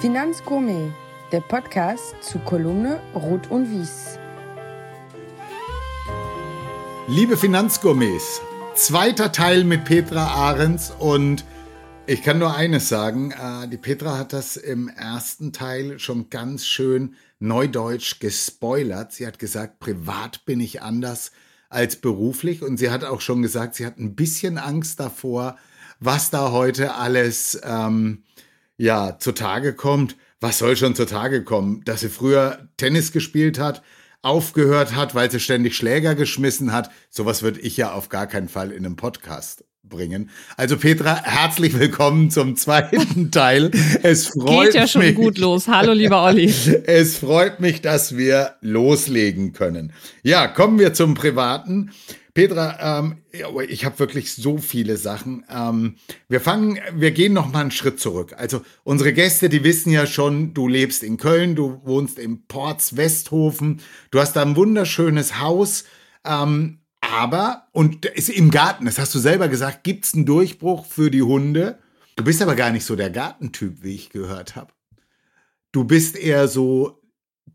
Finanzgourmet, der Podcast zu Kolumne Rot und Wies. Liebe Finanzgourmets, zweiter Teil mit Petra Ahrens und ich kann nur eines sagen, äh, die Petra hat das im ersten Teil schon ganz schön neudeutsch gespoilert. Sie hat gesagt, privat bin ich anders als beruflich und sie hat auch schon gesagt, sie hat ein bisschen Angst davor, was da heute alles ähm, ja zutage kommt. Was soll schon zutage kommen? Dass sie früher Tennis gespielt hat, aufgehört hat, weil sie ständig Schläger geschmissen hat. Sowas würde ich ja auf gar keinen Fall in einem Podcast bringen. Also Petra, herzlich willkommen zum zweiten Teil. Es freut Geht ja schon mich, gut los. Hallo, lieber Olli. Es freut mich, dass wir loslegen können. Ja, kommen wir zum Privaten. Petra, ähm, ich habe wirklich so viele Sachen. Ähm, wir fangen, wir gehen noch mal einen Schritt zurück. Also unsere Gäste, die wissen ja schon, du lebst in Köln, du wohnst im Ports Westhofen, du hast da ein wunderschönes Haus. Ähm, aber, und ist im Garten, das hast du selber gesagt, gibt's einen Durchbruch für die Hunde. Du bist aber gar nicht so der Gartentyp, wie ich gehört habe. Du bist eher so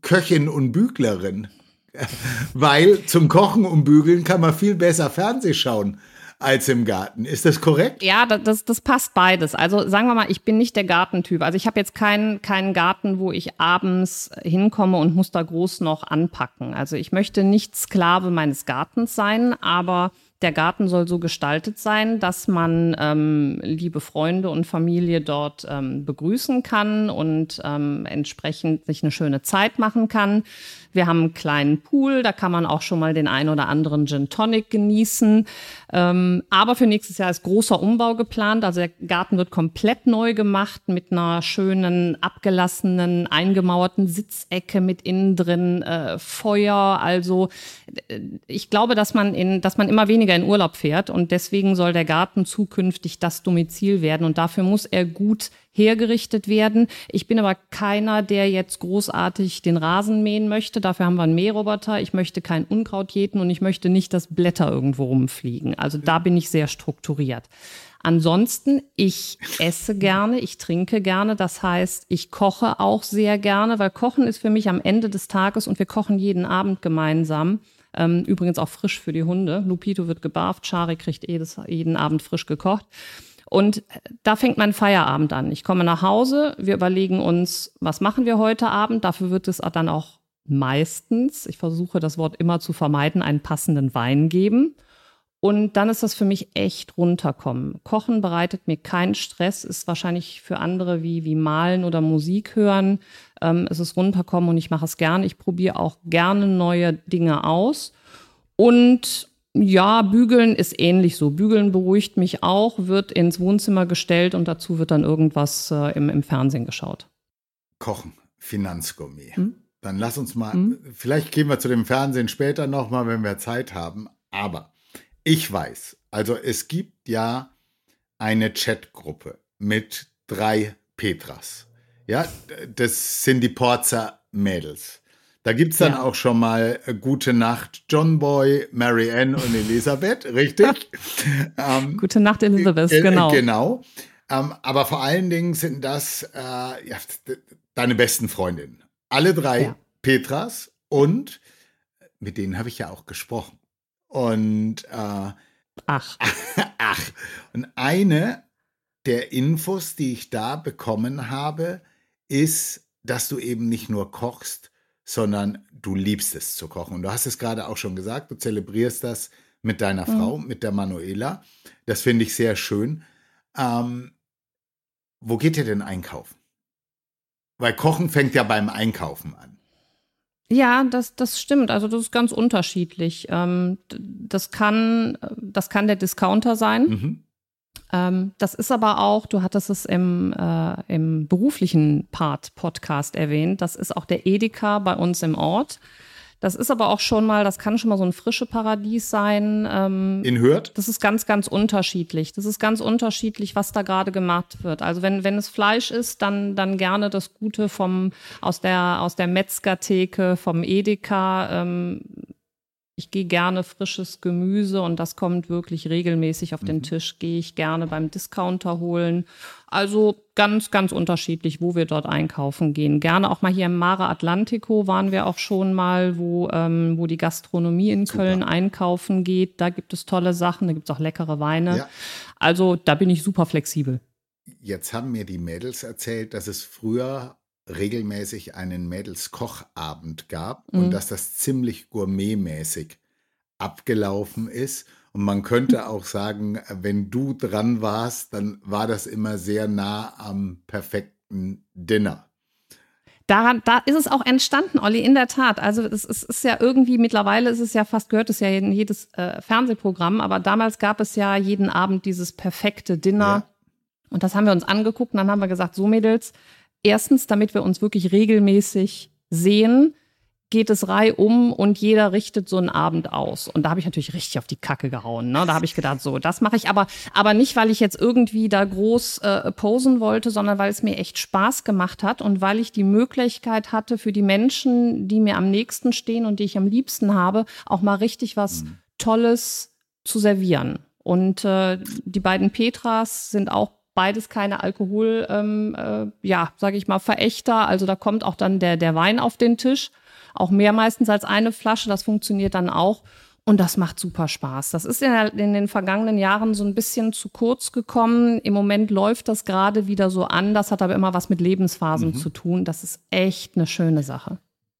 Köchin und Büglerin. Weil zum Kochen und Bügeln kann man viel besser Fernseh schauen als im Garten. Ist das korrekt? Ja, das, das passt beides. Also sagen wir mal, ich bin nicht der Gartentyp. Also ich habe jetzt keinen keinen Garten, wo ich abends hinkomme und muss da groß noch anpacken. Also ich möchte nicht Sklave meines Gartens sein, aber der Garten soll so gestaltet sein, dass man ähm, liebe Freunde und Familie dort ähm, begrüßen kann und ähm, entsprechend sich eine schöne Zeit machen kann. Wir haben einen kleinen Pool, da kann man auch schon mal den ein oder anderen Gin Tonic genießen. Ähm, aber für nächstes Jahr ist großer Umbau geplant. Also der Garten wird komplett neu gemacht mit einer schönen, abgelassenen, eingemauerten Sitzecke mit innen drin äh, Feuer. Also äh, ich glaube, dass man in, dass man immer weniger in Urlaub fährt und deswegen soll der Garten zukünftig das Domizil werden und dafür muss er gut hergerichtet werden. Ich bin aber keiner, der jetzt großartig den Rasen mähen möchte. Dafür haben wir einen Mähroboter. Ich möchte kein Unkraut jäten und ich möchte nicht, dass Blätter irgendwo rumfliegen. Also da bin ich sehr strukturiert. Ansonsten, ich esse gerne, ich trinke gerne. Das heißt, ich koche auch sehr gerne, weil Kochen ist für mich am Ende des Tages und wir kochen jeden Abend gemeinsam. Ähm, übrigens auch frisch für die Hunde. Lupito wird gebarft, Chari kriegt jedes, jeden Abend frisch gekocht. Und da fängt mein Feierabend an. Ich komme nach Hause, wir überlegen uns, was machen wir heute Abend. Dafür wird es dann auch meistens, ich versuche das Wort immer zu vermeiden, einen passenden Wein geben. Und dann ist das für mich echt runterkommen. Kochen bereitet mir keinen Stress, ist wahrscheinlich für andere wie, wie Malen oder Musik hören. Ähm, es ist runterkommen und ich mache es gerne. Ich probiere auch gerne neue Dinge aus. Und ja, bügeln ist ähnlich so. Bügeln beruhigt mich auch, wird ins Wohnzimmer gestellt und dazu wird dann irgendwas äh, im, im Fernsehen geschaut. Kochen, Finanzgourmet. Hm? Dann lass uns mal, hm? vielleicht gehen wir zu dem Fernsehen später nochmal, wenn wir Zeit haben. Aber ich weiß, also es gibt ja eine Chatgruppe mit drei Petras. Ja, das sind die Porzer Mädels. Da gibt es dann ja. auch schon mal äh, Gute Nacht John Boy, Mary Ann und Elisabeth, richtig? ähm, Gute Nacht Elisabeth, äh, genau. Genau. Ähm, aber vor allen Dingen sind das äh, ja, deine besten Freundinnen. Alle drei ja. Petras und mit denen habe ich ja auch gesprochen. Und äh, ach. ach. Und eine der Infos, die ich da bekommen habe, ist, dass du eben nicht nur kochst, sondern du liebst es zu kochen. Und du hast es gerade auch schon gesagt, du zelebrierst das mit deiner mhm. Frau, mit der Manuela. Das finde ich sehr schön. Ähm, wo geht ihr denn einkaufen? Weil Kochen fängt ja beim Einkaufen an. Ja, das, das stimmt. Also das ist ganz unterschiedlich. Ähm, das, kann, das kann der Discounter sein. Mhm. Ähm, das ist aber auch, du hattest es im, äh, im beruflichen Part-Podcast erwähnt, das ist auch der Edeka bei uns im Ort. Das ist aber auch schon mal, das kann schon mal so ein frische Paradies sein. Ähm, In Hürth? Das ist ganz, ganz unterschiedlich. Das ist ganz unterschiedlich, was da gerade gemacht wird. Also wenn, wenn es Fleisch ist, dann, dann gerne das Gute vom, aus der, aus der Metzgertheke, vom Edeka. Ähm, Ich gehe gerne frisches Gemüse und das kommt wirklich regelmäßig auf den mhm. Tisch. Gehe ich gerne beim Discounter holen. Also ganz, ganz unterschiedlich, wo wir dort einkaufen gehen. Gerne auch mal hier im Mare Atlantico waren wir auch schon mal, wo, ähm, wo die Gastronomie in Super. Köln einkaufen geht. Da gibt es tolle Sachen, da gibt es auch leckere Weine. Ja. Also da bin ich super flexibel. Jetzt haben mir die Mädels erzählt, dass es früher regelmäßig einen Mädels-Kochabend gab mhm. und dass das ziemlich gourmetmäßig abgelaufen ist. Und man könnte auch sagen, wenn du dran warst, dann war das immer sehr nah am perfekten Dinner. Daran, da ist es auch entstanden, Olli, in der Tat. Also es, es ist ja irgendwie, mittlerweile ist es ja fast, gehört es ja in jedes äh, Fernsehprogramm, aber damals gab es ja jeden Abend dieses perfekte Dinner. Ja. Und das haben wir uns angeguckt und dann haben wir gesagt, so Mädels, erstens, damit wir uns wirklich regelmäßig sehen, geht es reihum und jeder richtet so einen Abend aus. Und da habe ich natürlich richtig auf die Kacke gehauen. Ne? Da habe ich gedacht, so, das mache ich aber, aber nicht, weil ich jetzt irgendwie da groß äh, posen wollte, sondern weil es mir echt Spaß gemacht hat und weil ich die Möglichkeit hatte, für die Menschen, die mir am nächsten stehen und die ich am liebsten habe, auch mal richtig was mhm. Tolles zu servieren. Und äh, die beiden Petras sind auch beides keine Alkohol, ähm, äh, ja, sage ich mal, Verächter. Also da kommt auch dann der, der Wein auf den Tisch. Auch mehr meistens als eine Flasche. Das funktioniert dann auch. Und das macht super Spaß. Das ist in, in, den vergangenen Jahren so ein bisschen zu kurz gekommen. Im Moment läuft das gerade wieder so an. Das hat aber immer was mit Lebensphasen mhm. zu tun. Das ist echt eine schöne Sache.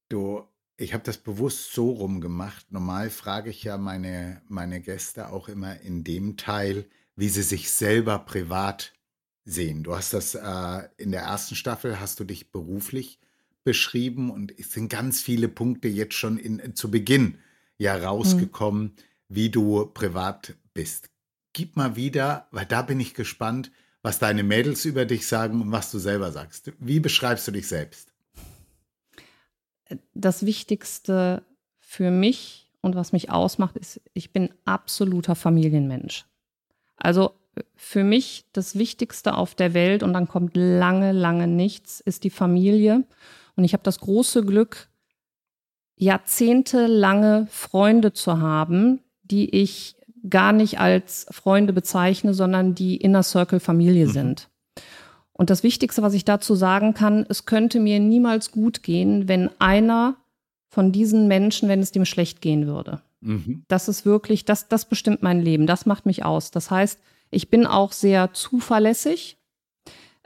Du, ich habe das bewusst so rum gemacht. Normal frage ich ja meine, meine Gäste auch immer in dem Teil, wie sie sich selber privat sehen. Du hast das äh, in der ersten Staffel, hast du dich beruflich beschrieben und es sind ganz viele Punkte jetzt schon in, zu Beginn ja rausgekommen, mhm. wie du privat bist. Gib mal wieder, weil da bin ich gespannt, was deine Mädels über dich sagen und was du selber sagst. Wie beschreibst du dich selbst? Das Wichtigste für mich und was mich ausmacht, ist, ich bin absoluter Familienmensch. Also für mich das Wichtigste auf der Welt und dann kommt lange, lange nichts, ist die Familie. Und ich habe das große Glück, jahrzehntelange Freunde zu haben, die ich gar nicht als Freunde bezeichne, sondern die Inner Circle Familie mhm. sind. Und das Wichtigste, was ich dazu sagen kann, es könnte mir niemals gut gehen, wenn einer von diesen Menschen, wenn es dem schlecht gehen würde. Mhm. Das ist wirklich, das, das bestimmt mein Leben, das macht mich aus. Das heißt, ich bin auch sehr zuverlässig.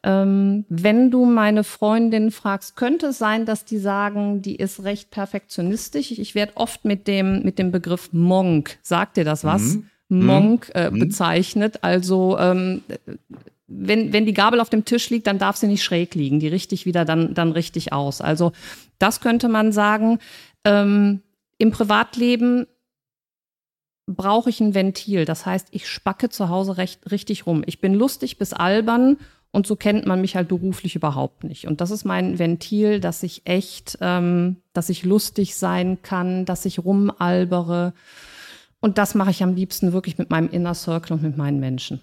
Ähm, wenn du meine Freundin fragst, könnte es sein, dass die sagen, die ist recht perfektionistisch. Ich werde oft mit dem, mit dem Begriff Monk, sagt dir das was? Mhm. Monk äh, mhm. bezeichnet. Also ähm, wenn, wenn die Gabel auf dem Tisch liegt, dann darf sie nicht schräg liegen. Die richtig wieder dann, dann richtig aus. Also das könnte man sagen. Ähm, Im Privatleben brauche ich ein Ventil. Das heißt, ich spacke zu Hause recht, richtig rum. Ich bin lustig bis albern und so kennt man mich halt beruflich überhaupt nicht. Und das ist mein Ventil, dass ich echt, ähm, dass ich lustig sein kann, dass ich rumalbere. Und das mache ich am liebsten wirklich mit meinem Inner Circle und mit meinen Menschen.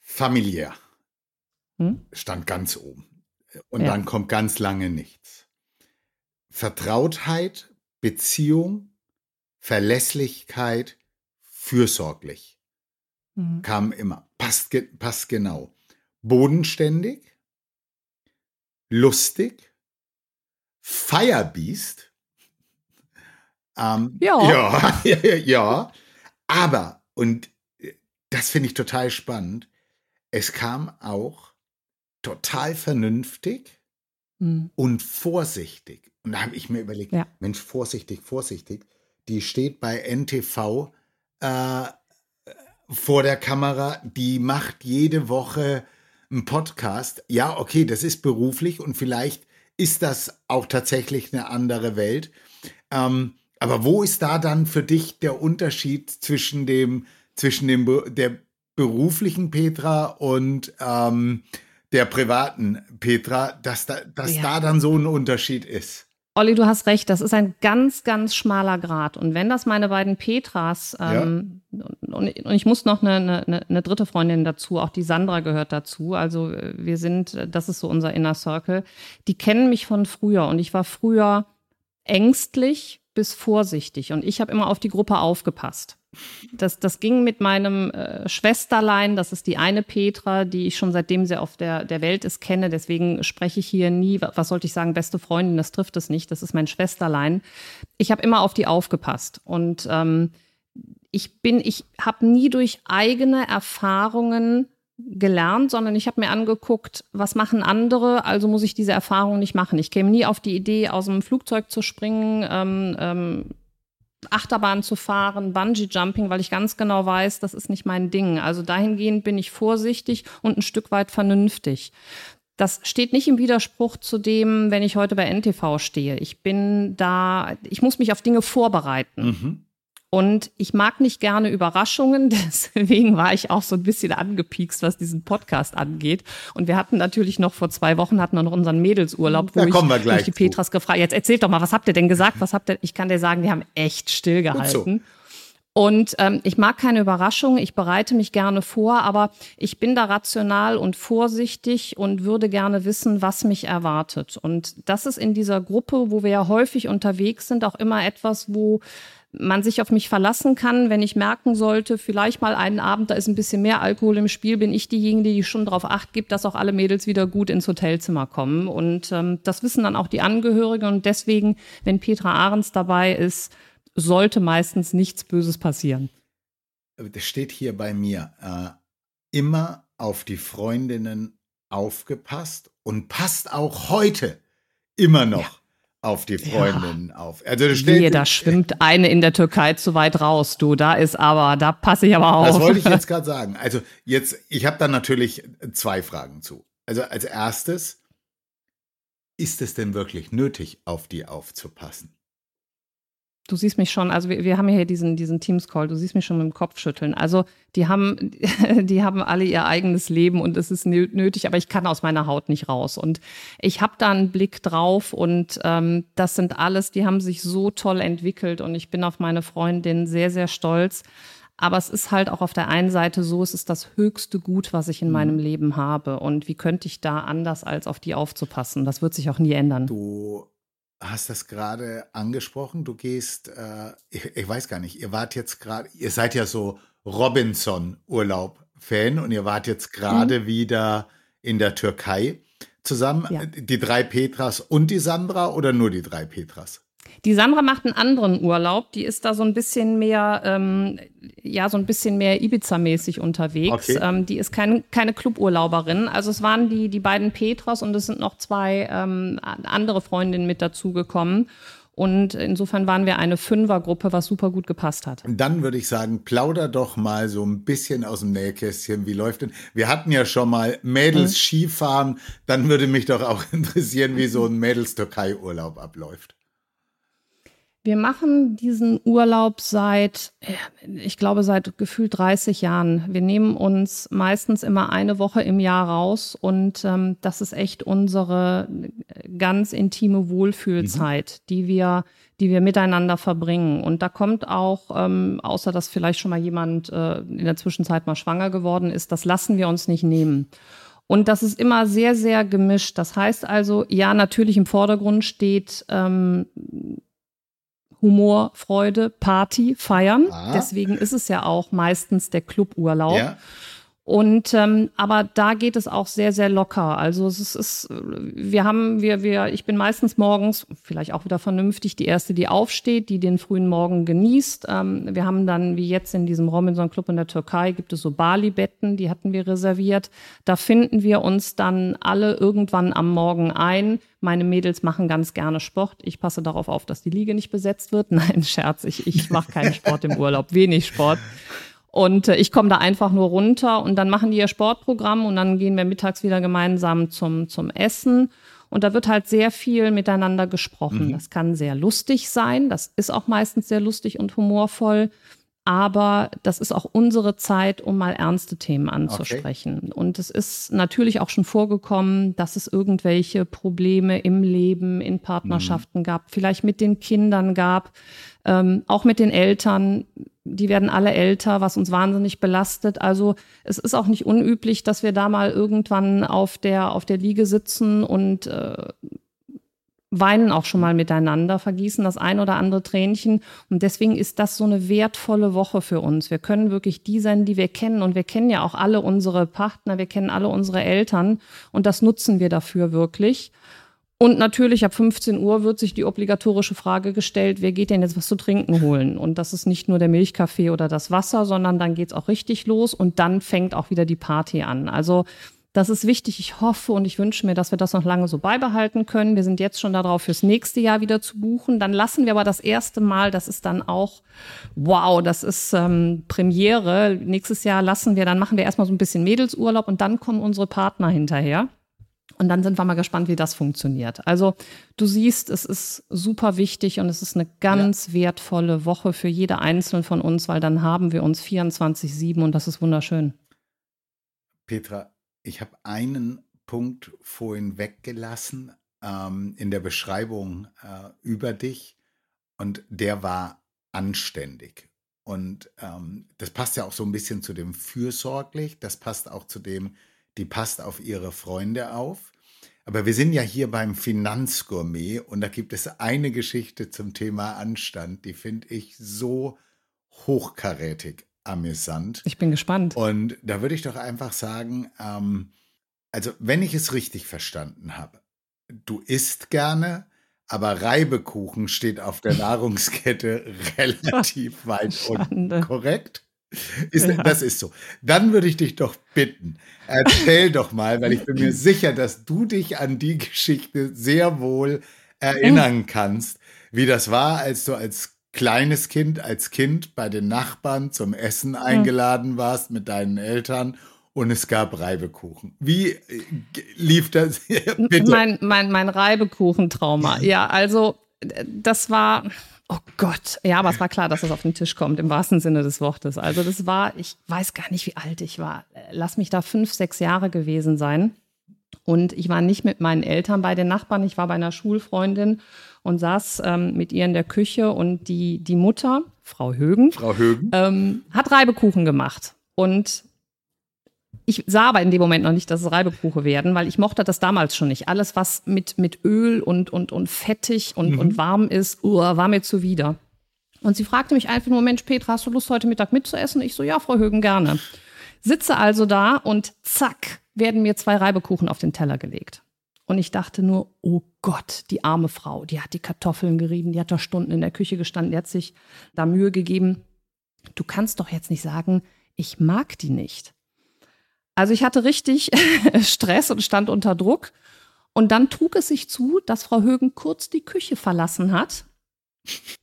Familiär. Hm? Stand ganz oben. Und ja. dann kommt ganz lange nichts. Vertrautheit, Beziehung, Verlässlichkeit, fürsorglich. Mhm. Kam immer. Passt, passt genau. Bodenständig, lustig, Firebeast. Ähm, ja. ja. Ja, Aber, und äh, das finde ich total spannend, es kam auch total vernünftig mhm. und vorsichtig. Und da habe ich mir überlegt, ja. Mensch, vorsichtig, vorsichtig die steht bei NTV äh, vor der Kamera, die macht jede Woche einen Podcast. Ja, okay, das ist beruflich und vielleicht ist das auch tatsächlich eine andere Welt. Ähm, aber wo ist da dann für dich der Unterschied zwischen dem, zwischen dem der beruflichen Petra und ähm, der privaten Petra, dass da, dass ja. da dann so ein Unterschied ist? Olli, du hast recht, das ist ein ganz, ganz schmaler Grad. Und wenn das meine beiden Petras, ähm, ja. und, und, ich muss noch eine, eine, eine, dritte Freundin dazu, auch die Sandra gehört dazu. Also wir sind, das ist so unser Inner Circle. Die kennen mich von früher und ich war früher ängstlich bis vorsichtig. Und ich habe immer auf die Gruppe aufgepasst. Das, das ging mit meinem äh, Schwesterlein, das ist die eine Petra, die ich schon seitdem sie auf der, der Welt ist kenne. Deswegen spreche ich hier nie, was sollte ich sagen, beste Freundin, das trifft es nicht. Das ist mein Schwesterlein. Ich habe immer auf die aufgepasst. Und ähm, ich bin, ich habe nie durch eigene Erfahrungen gelernt, sondern ich habe mir angeguckt, was machen andere, also muss ich diese Erfahrung nicht machen. Ich käme nie auf die Idee, aus dem Flugzeug zu springen, ähm, ähm, Achterbahn zu fahren, Bungee-Jumping, weil ich ganz genau weiß, das ist nicht mein Ding. Also dahingehend bin ich vorsichtig und ein Stück weit vernünftig. Das steht nicht im Widerspruch zu dem, wenn ich heute bei NTV stehe. Ich bin da, ich muss mich auf Dinge vorbereiten. Mhm. Und ich mag nicht gerne Überraschungen, deswegen war ich auch so ein bisschen angepiekst, was diesen Podcast angeht. Und wir hatten natürlich noch vor zwei Wochen hatten wir noch unseren Mädelsurlaub, wo da kommen wir gleich ich die Petras gefragt, jetzt erzählt doch mal, was habt ihr denn gesagt? Was habt ihr? Ich kann dir sagen, die haben echt stillgehalten. Und ähm, ich mag keine Überraschungen, ich bereite mich gerne vor, aber ich bin da rational und vorsichtig und würde gerne wissen, was mich erwartet. Und das ist in dieser Gruppe, wo wir ja häufig unterwegs sind, auch immer etwas, wo man sich auf mich verlassen kann, wenn ich merken sollte, vielleicht mal einen Abend, da ist ein bisschen mehr Alkohol im Spiel, bin ich diejenige, die schon darauf acht gibt, dass auch alle Mädels wieder gut ins Hotelzimmer kommen. Und ähm, das wissen dann auch die Angehörigen. Und deswegen, wenn Petra Ahrens dabei ist, sollte meistens nichts Böses passieren. Das steht hier bei mir. Äh, immer auf die Freundinnen aufgepasst und passt auch heute immer noch. Ja auf die Freundin ja. auf. Also Wehe, da schwimmt eine in der Türkei zu weit raus, du. Da ist aber, da passe ich aber auf. Das wollte ich jetzt gerade sagen. Also jetzt, ich habe da natürlich zwei Fragen zu. Also als erstes, ist es denn wirklich nötig, auf die aufzupassen? Du siehst mich schon, also wir, wir haben hier diesen, diesen Teams-Call, du siehst mich schon mit dem Kopf schütteln. Also die haben, die haben alle ihr eigenes Leben und es ist nötig, aber ich kann aus meiner Haut nicht raus. Und ich habe da einen Blick drauf und ähm, das sind alles, die haben sich so toll entwickelt und ich bin auf meine Freundin sehr, sehr stolz. Aber es ist halt auch auf der einen Seite so, es ist das höchste Gut, was ich in mhm. meinem Leben habe. Und wie könnte ich da anders als auf die aufzupassen? Das wird sich auch nie ändern. Du hast das gerade angesprochen. Du gehst, äh, ich, ich, weiß gar nicht, ihr wart jetzt gerade, ihr seid ja so Robinson-Urlaub-Fan und ihr wart jetzt gerade mhm. wieder in der Türkei zusammen. Ja. Die drei Petras und die Sandra oder nur die drei Petras? Die Sandra macht einen anderen Urlaub. Die ist da so ein bisschen mehr, ähm, ja, so ein bisschen mehr Ibiza-mäßig unterwegs. Okay. Ähm, die ist kein, keine Cluburlauberin. Also es waren die, die beiden Petras und es sind noch zwei ähm, andere Freundinnen mit dazugekommen. Und insofern waren wir eine Fünfergruppe, was super gut gepasst hat. Dann würde ich sagen, plauder doch mal so ein bisschen aus dem Nähkästchen. Wie läuft denn? Wir hatten ja schon mal Mädels mhm. Skifahren. Dann würde mich doch auch interessieren, wie so ein Mädels-Türkei-Urlaub abläuft. Wir machen diesen Urlaub seit, ich glaube, seit gefühlt 30 Jahren. Wir nehmen uns meistens immer eine Woche im Jahr raus und ähm, das ist echt unsere ganz intime Wohlfühlzeit, mhm. die wir, die wir miteinander verbringen. Und da kommt auch, ähm, außer dass vielleicht schon mal jemand äh, in der Zwischenzeit mal schwanger geworden ist, das lassen wir uns nicht nehmen. Und das ist immer sehr, sehr gemischt. Das heißt also, ja, natürlich im Vordergrund steht ähm, Humor, Freude, Party, Feiern. Ah. Deswegen ist es ja auch meistens der Cluburlaub. Ja. Und ähm, aber da geht es auch sehr, sehr locker. Also es ist, wir haben, wir, wir, ich bin meistens morgens, vielleicht auch wieder vernünftig, die erste, die aufsteht, die den frühen Morgen genießt. Ähm, wir haben dann, wie jetzt in diesem Robinson Club in der Türkei, gibt es so Bali-Betten, die hatten wir reserviert. Da finden wir uns dann alle irgendwann am Morgen ein. Meine Mädels machen ganz gerne Sport. Ich passe darauf auf, dass die Liege nicht besetzt wird. Nein, Scherz, ich, ich mache keinen Sport im Urlaub, wenig Sport. Und äh, ich komme da einfach nur runter und dann machen die ihr Sportprogramm und dann gehen wir mittags wieder gemeinsam zum, zum Essen. Und da wird halt sehr viel miteinander gesprochen. Mhm. Das kann sehr lustig sein. Das ist auch meistens sehr lustig und humorvoll. Aber das ist auch unsere Zeit, um mal ernste Themen anzusprechen. Okay. Und es ist natürlich auch schon vorgekommen, dass es irgendwelche Probleme im Leben, in Partnerschaften mhm. gab, vielleicht mit den Kindern gab, ähm, auch mit den Eltern die werden alle älter, was uns wahnsinnig belastet. Also es ist auch nicht unüblich, dass wir da mal irgendwann auf der, auf der Liege sitzen und äh, weinen auch schon mal miteinander, vergießen das ein oder andere Tränchen. Und deswegen ist das so eine wertvolle Woche für uns. Wir können wirklich die sein, die wir kennen. Und wir kennen ja auch alle unsere Partner, wir kennen alle unsere Eltern. Und das nutzen wir dafür wirklich. Und natürlich ab 15 Uhr wird sich die obligatorische Frage gestellt, wer geht denn jetzt was zu trinken holen? Und das ist nicht nur der Milchkaffee oder das Wasser, sondern dann geht's auch richtig los und dann fängt auch wieder die Party an. Also das ist wichtig. Ich hoffe und ich wünsche mir, dass wir das noch lange so beibehalten können. Wir sind jetzt schon darauf, fürs nächste Jahr wieder zu buchen. Dann lassen wir aber das erste Mal, das ist dann auch, wow, das ist ähm, Premiere. Nächstes Jahr lassen wir, dann machen wir erstmal so ein bisschen Mädelsurlaub und dann kommen unsere Partner hinterher. Und dann sind wir mal gespannt, wie das funktioniert. Also du siehst, es ist super wichtig und es ist eine ganz ja. wertvolle Woche für jede Einzelne von uns, weil dann haben wir uns 24-7 und das ist wunderschön. Petra, ich habe einen Punkt vorhin weggelassen ähm, in der Beschreibung äh, über dich und der war anständig. Und ähm, das passt ja auch so ein bisschen zu dem fürsorglich, das passt auch zu dem, die passt auf ihre Freunde auf. Aber wir sind ja hier beim Finanzgourmet und da gibt es eine Geschichte zum Thema Anstand, die finde ich so hochkarätig amüsant. Ich bin gespannt. Und da würde ich doch einfach sagen, ähm, also wenn ich es richtig verstanden habe, du isst gerne, aber Reibekuchen steht auf der Nahrungskette relativ weit unten, korrekt? Ist, ja. Das ist so. Dann würde ich dich doch bitten, erzähl doch mal, weil ich bin mir sicher, dass du dich an die Geschichte sehr wohl erinnern kannst, wie das war, als du als kleines Kind, als Kind bei den Nachbarn zum Essen eingeladen warst mit deinen Eltern und es gab Reibekuchen. Wie äh, lief das? Bitte. Mein, mein, mein Reibekuchentrauma. Ja, also das war Oh Gott, ja, aber es war klar, dass es auf den Tisch kommt, im wahrsten Sinne des Wortes. Also das war, ich weiß gar nicht, wie alt ich war. Lass mich da fünf, sechs Jahre gewesen sein. Und ich war nicht mit meinen Eltern bei den Nachbarn, ich war bei einer Schulfreundin und saß ähm, mit ihr in der Küche und die, die Mutter, Frau Högen, Frau Högen. Ähm, hat Reibekuchen gemacht. Und ich sah aber in dem Moment noch nicht, dass es Reibekuchen werden, weil ich mochte das damals schon nicht. Alles, was mit, mit Öl und, und, und fettig und, mhm. und warm ist, uh, war mir zuwider. Und sie fragte mich einfach nur, Mensch, Petra, hast du Lust, heute Mittag mitzuessen? Ich so, ja, Frau Högen, gerne. Sitze also da und zack, werden mir zwei Reibekuchen auf den Teller gelegt. Und ich dachte nur, oh Gott, die arme Frau, die hat die Kartoffeln gerieben, die hat da Stunden in der Küche gestanden, die hat sich da Mühe gegeben. Du kannst doch jetzt nicht sagen, ich mag die nicht. Also ich hatte richtig Stress und stand unter Druck. Und dann trug es sich zu, dass Frau Högen kurz die Küche verlassen hat.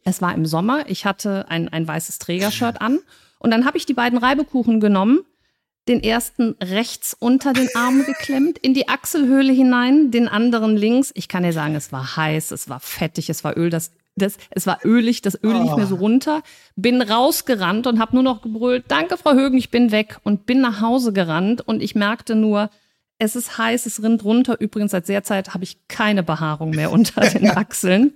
Es war im Sommer. Ich hatte ein, ein weißes Trägershirt an. Und dann habe ich die beiden Reibekuchen genommen, den ersten rechts unter den Arm geklemmt, in die Achselhöhle hinein, den anderen links. Ich kann dir sagen, es war heiß, es war fettig, es war Öl. Das das, es war ölig, das Öl lief mir so oh. runter, bin rausgerannt und habe nur noch gebrüllt, danke Frau Högen, ich bin weg und bin nach Hause gerannt und ich merkte nur, es ist heiß, es rinnt runter. Übrigens, seit sehr Zeit habe ich keine Behaarung mehr unter den Achseln.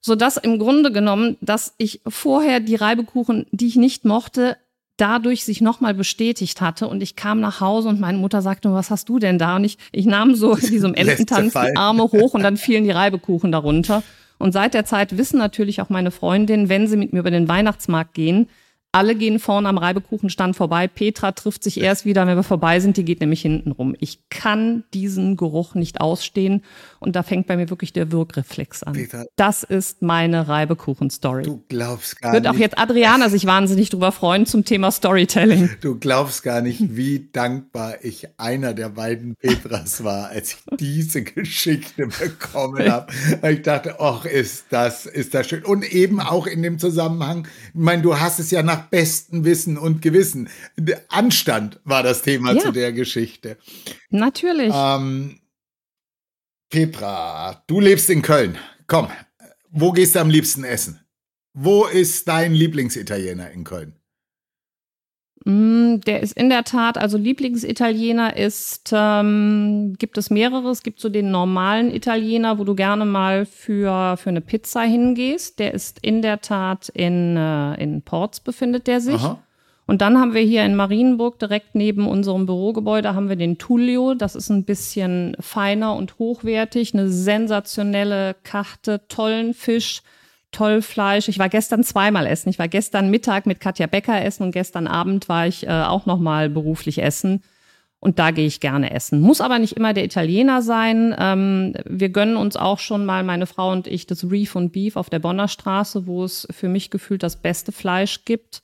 Sodass im Grunde genommen, dass ich vorher die Reibekuchen, die ich nicht mochte, dadurch sich nochmal bestätigt hatte. Und ich kam nach Hause und meine Mutter sagte, was hast du denn da? Und ich, ich nahm so in diesem Ententanz die Arme hoch und dann fielen die Reibekuchen darunter. Und seit der Zeit wissen natürlich auch meine Freundinnen, wenn sie mit mir über den Weihnachtsmarkt gehen, alle gehen vorne am Reibekuchenstand vorbei. Petra trifft sich erst wieder, wenn wir vorbei sind. Die geht nämlich hinten rum. Ich kann diesen Geruch nicht ausstehen. Und da fängt bei mir wirklich der Wirkreflex an. Petra, das ist meine Reibekuchen-Story. Du glaubst gar Wird nicht. Wird auch jetzt Adriana sich wahnsinnig drüber freuen zum Thema Storytelling. Du glaubst gar nicht, wie dankbar ich einer der beiden Petras war, als ich diese Geschichte bekommen habe. Ich dachte, ach, ist das, ist das schön. Und eben auch in dem Zusammenhang, ich meine, du hast es ja nach nach bestem Wissen und Gewissen. Anstand war das Thema ja. zu der Geschichte. Natürlich. Ähm, Petra, du lebst in Köln. Komm, wo gehst du am liebsten essen? Wo ist dein Lieblingsitaliener in Köln? Mm, der ist in der Tat, also Lieblingsitaliener ist, ähm, gibt es mehrere. Es gibt so den normalen Italiener, wo du gerne mal für, für eine Pizza hingehst. Der ist in der Tat in, äh, in Ports befindet der sich. Aha. Und dann haben wir hier in Marienburg direkt neben unserem Bürogebäude haben wir den Tullio. Das ist ein bisschen feiner und hochwertig, eine sensationelle Karte, tollen Fisch, toll Fleisch. Ich war gestern zweimal essen. Ich war gestern Mittag mit Katja Becker essen und gestern Abend war ich äh, auch noch mal beruflich essen. Und da gehe ich gerne essen. Muss aber nicht immer der Italiener sein. Ähm, wir gönnen uns auch schon mal, meine Frau und ich, das Reef und Beef auf der Bonner Straße, wo es für mich gefühlt das beste Fleisch gibt.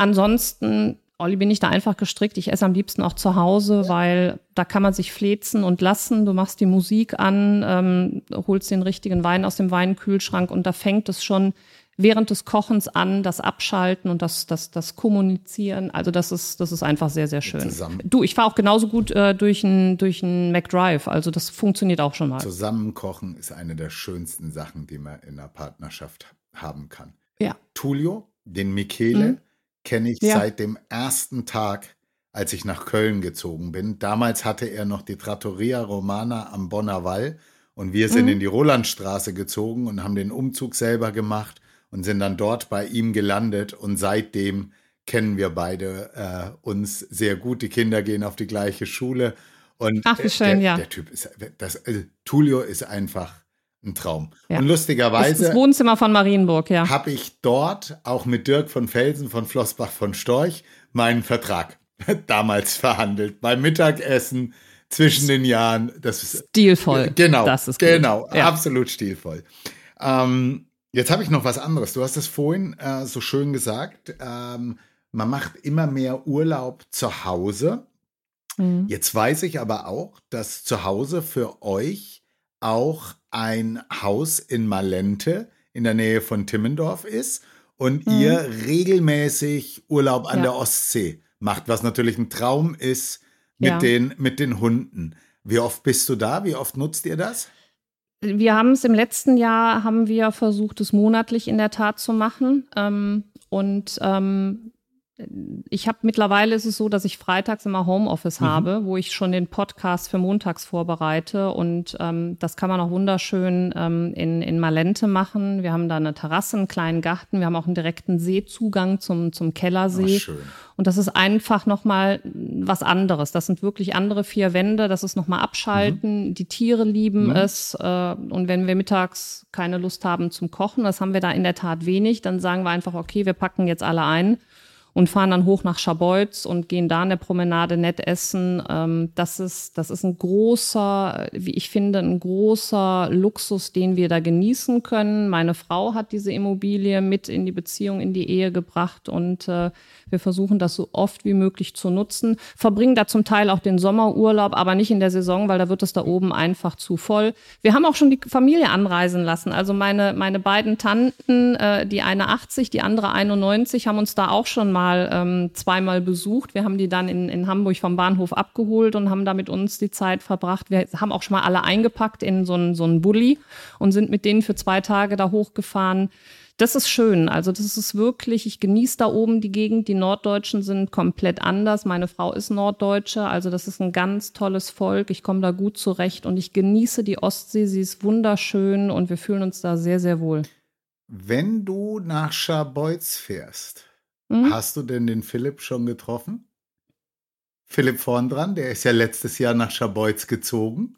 Ansonsten, Olli, bin ich da einfach gestrickt. Ich esse am liebsten auch zu Hause, weil da kann man sich flezen und lassen. Du machst die Musik an, ähm, holst den richtigen Wein aus dem Weinkühlschrank und da fängt es schon während des Kochens an, das Abschalten und das, das, das Kommunizieren. Also das ist, das ist einfach sehr, sehr schön. Zusammen. Du, ich fahre auch genauso gut äh, durch einen durch ein McDrive. Also das funktioniert auch schon mal. Zusammenkochen ist eine der schönsten Sachen, die man in einer Partnerschaft haben kann. Ja. Tullio, den Michele, mhm. Kenne ich ja. seit dem ersten Tag, als ich nach Köln gezogen bin. Damals hatte er noch die Trattoria Romana am Bonner Wall. Und wir sind mhm. in die Rolandstraße gezogen und haben den Umzug selber gemacht und sind dann dort bei ihm gelandet und seitdem kennen wir beide äh, uns sehr gut. Die Kinder gehen auf die gleiche Schule und Ach, wie schön, der, ja. der Typ ist, das, also, Tullio ist einfach ein Traum. Ja. Und lustigerweise. Das Wohnzimmer von Marienburg, ja. Habe ich dort auch mit Dirk von Felsen von Flossbach von Storch meinen Vertrag damals verhandelt. Beim Mittagessen zwischen den Jahren. Das ist stilvoll. Genau. Das ist genau. Ja. Absolut stilvoll. Ähm, Jetzt habe ich noch was anderes. Du hast es vorhin äh, so schön gesagt. Ähm, man macht immer mehr Urlaub zu Hause. Mhm. Jetzt weiß ich aber auch, dass zu Hause für euch auch ein Haus in Malente in der Nähe von Timmendorf ist und mhm. ihr regelmäßig Urlaub an ja. der Ostsee macht, was natürlich ein Traum ist mit, ja. den, mit den Hunden. Wie oft bist du da? Wie oft nutzt ihr das? Wir haben es im letzten Jahr, haben wir versucht, es monatlich in der Tat zu machen. Ähm, und ähm, ich habe mittlerweile ist es so, dass ich freitags immer Homeoffice mhm. habe, wo ich schon den Podcast für montags vorbereite und ähm, das kann man auch wunderschön ähm, in, in Malente machen. Wir haben da eine Terrasse, einen kleinen Garten, wir haben auch einen direkten Seezugang zum, zum Kellersee. Oh, und das ist einfach nochmal was anderes. Das sind wirklich andere vier Wände, das ist nochmal abschalten. Mhm. Die Tiere lieben mhm. es. Äh, und wenn wir mittags keine Lust haben zum Kochen, das haben wir da in der Tat wenig, dann sagen wir einfach, okay, wir packen jetzt alle ein und fahren dann hoch nach Scharbeutz und gehen da in der Promenade nett essen. Ähm, das ist, das ist ein großer, wie ich finde, ein großer Luxus, den wir da genießen können. Meine Frau hat diese Immobilie mit in die Beziehung, in die Ehe gebracht und äh, wir versuchen das so oft wie möglich zu nutzen. Verbringen da zum Teil auch den Sommerurlaub, aber nicht in der Saison, weil da wird es da oben einfach zu voll. Wir haben auch schon die Familie anreisen lassen. Also meine, meine beiden Tanten, äh, die eine 80, die andere 91, haben uns da auch schon mal mal ähm, zweimal besucht. Wir haben die dann in, in Hamburg vom Bahnhof abgeholt und haben da mit uns die Zeit verbracht. Wir haben auch schon mal alle eingepackt in so einen so einen Bulli und sind mit denen für zwei Tage da hochgefahren. Das ist schön. Also das ist wirklich, ich genieße da oben die Gegend. Die Norddeutschen sind komplett anders. Meine Frau ist Norddeutsche. Also das ist ein ganz tolles Volk. Ich komme da gut zurecht und ich genieße die Ostsee. Sie ist wunderschön und wir fühlen uns da sehr, sehr wohl. Wenn du nach Scharbeutz fährst, Mhm. Hast du denn den Philipp schon getroffen? Philipp vorn dran, der ist ja letztes Jahr nach Scharbeutz gezogen.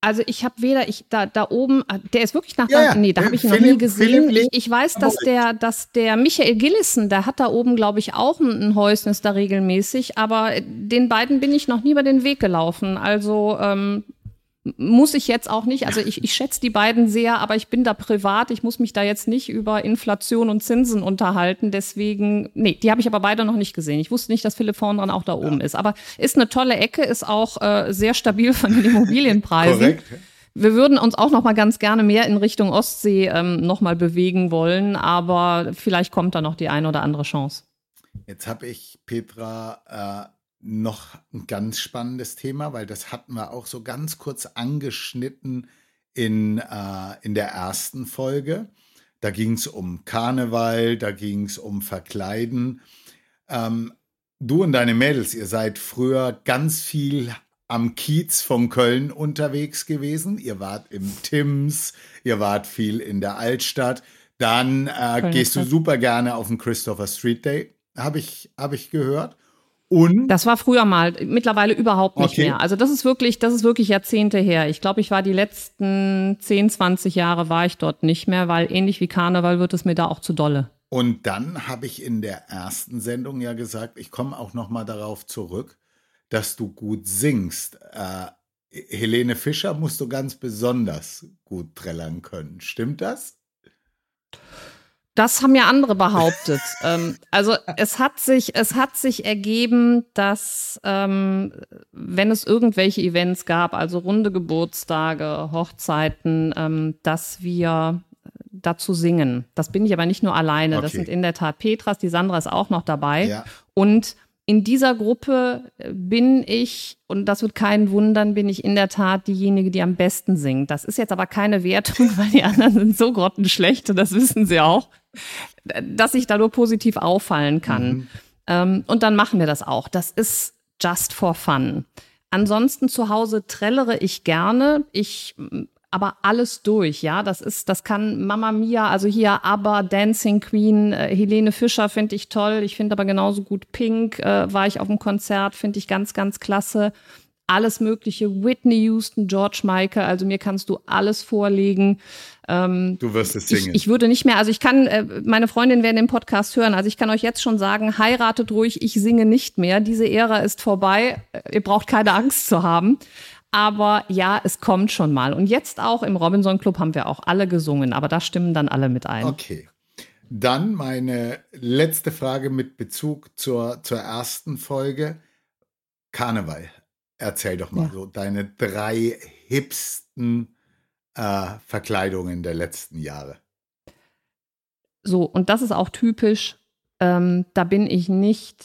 Also ich habe weder ich da da oben, ah, der ist wirklich nach ja, da, nee, da habe ich ihn Philipp, noch nie gesehen. Ich, ich, weiß, dass der dass der Michael Gillissen, der hat da oben glaube ich auch ein, ein Häuschen ist da regelmäßig, aber den beiden bin ich noch nie über den Weg gelaufen. Also ähm, muss ich jetzt auch nicht. Also ich, ich schätze die beiden sehr, aber ich bin da privat. Ich muss mich da jetzt nicht über Inflation und Zinsen unterhalten. Deswegen, nee, die habe ich aber beide noch nicht gesehen. Ich wusste nicht, dass Philipp vorn dran auch da oben ja. ist. Aber ist eine tolle Ecke, ist auch äh, sehr stabil von den Immobilienpreisen. Korrekt. Wir würden uns auch noch mal ganz gerne mehr in Richtung Ostsee ähm, noch mal bewegen wollen, aber vielleicht kommt da noch die eine oder andere Chance. Jetzt habe ich Petra äh, noch ein ganz spannendes Thema, weil das hatten wir auch so ganz kurz angeschnitten in, äh, in der ersten Folge. Da ging es um Karneval, da ging es um Verkleiden. Ähm, du und deine Mädels, ihr seid früher ganz viel am Kiez von Köln unterwegs gewesen. Ihr wart im Tims, ihr wart viel in der Altstadt. Dann äh, gehst du super gerne auf den Christopher Street Day habe ich, hab ich gehört. Und das war früher mal, mittlerweile überhaupt nicht Okay. mehr. Also das ist wirklich, das ist wirklich Jahrzehnte her. Ich glaube, ich war die letzten 10, 20 Jahre war ich dort nicht mehr, weil ähnlich wie Karneval wird es mir da auch zu dolle. Und dann habe ich in der ersten Sendung ja gesagt, ich komme auch noch mal darauf zurück, dass du gut singst. Äh, Helene Fischer musst du ganz besonders gut trällern können. Stimmt das? Das haben ja andere behauptet. ähm, also es hat sich, es hat sich ergeben, dass ähm, wenn es irgendwelche Events gab, also runde Geburtstage, Hochzeiten, ähm, dass wir dazu singen. Das bin ich aber nicht nur alleine. Das Okay. sind in der Tat Petras, die Sandra ist auch noch dabei. Ja. Und in dieser Gruppe äh, bin ich, und das wird keinen wundern, bin ich in der Tat diejenige, die am besten singt. Das ist jetzt aber keine Wertung, weil die anderen sind so grottenschlecht, und das wissen sie auch, dass ich da nur positiv auffallen kann. Ähm, und dann machen wir das auch. Das ist just for fun. Ansonsten zu Hause trällere ich gerne. Ich mm, aber alles durch, ja. Das ist, das kann Mama Mia, also hier ABBA, Dancing Queen, äh, Helene Fischer finde ich toll. Ich finde aber genauso gut Pink, äh, war ich auf dem Konzert, finde ich ganz, ganz klasse. Alles Mögliche, Whitney Houston, George Michael, also mir kannst du alles vorlegen. Ähm, Du wirst es ich, singen. ich würde nicht mehr, also ich kann, äh, meine Freundin werden den Podcast hören, also ich kann euch jetzt schon sagen, heiratet ruhig, ich singe nicht mehr. Diese Ära ist vorbei, Äh, ihr braucht keine Angst zu haben. Aber ja, es kommt schon mal. Und jetzt auch im Robinson Club haben wir auch alle gesungen, aber da stimmen dann alle mit ein. Okay. Dann meine letzte Frage mit Bezug zur, zur ersten Folge. Karneval. Erzähl doch mal Ja. so deine drei hipsten äh, Verkleidungen der letzten Jahre. So, und das ist auch typisch. Ähm, da bin ich nicht,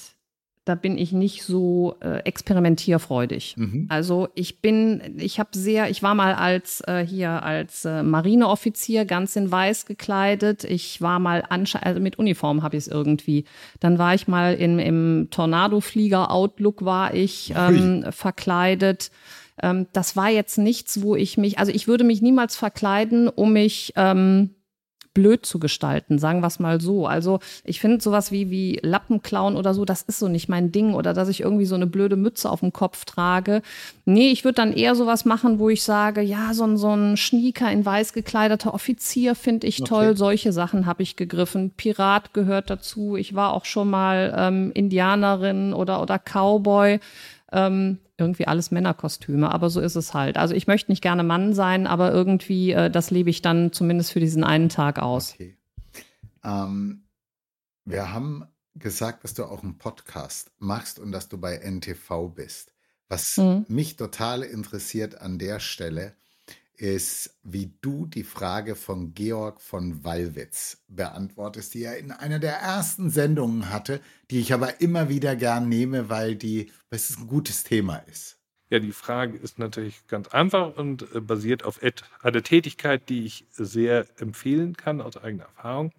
da bin ich nicht so äh, experimentierfreudig. Mhm. Also ich bin, ich habe sehr, ich war mal als äh, hier als äh, Marineoffizier ganz in weiß gekleidet. Ich war mal also mit Uniform habe ich es irgendwie. Dann war ich mal in, im Tornado-Flieger Outlook war ich ähm, verkleidet. Ähm, das war jetzt nichts, wo ich mich, also ich würde mich niemals verkleiden, um mich ähm, blöd zu gestalten, sagen wir es mal so. Also ich finde sowas wie, wie Lappenklauen oder so, das ist so nicht mein Ding. Oder dass ich irgendwie so eine blöde Mütze auf dem Kopf trage. Nee, ich würde dann eher sowas machen, wo ich sage, ja, so ein, so ein Schnieker in weiß gekleideter Offizier finde ich Okay. toll. Solche Sachen habe ich gegriffen. Pirat gehört dazu. Ich war auch schon mal ähm, Indianerin oder, oder Cowboy. Ähm, irgendwie alles Männerkostüme, aber so ist es halt. Also ich möchte nicht gerne Mann sein, aber irgendwie, äh, das lebe ich dann zumindest für diesen einen Tag aus. Okay. Ähm, wir haben gesagt, dass du auch einen Podcast machst und dass du bei NTV bist. Was Mhm. mich total interessiert an der Stelle, ist, wie du die Frage von Georg von Wallwitz beantwortest, die er in einer der ersten Sendungen hatte, die ich aber immer wieder gern nehme, weil die, weil es ein gutes Thema ist. Ja, die Frage ist natürlich ganz einfach und äh, basiert auf einer Tätigkeit, die ich sehr empfehlen kann aus eigener Erfahrung.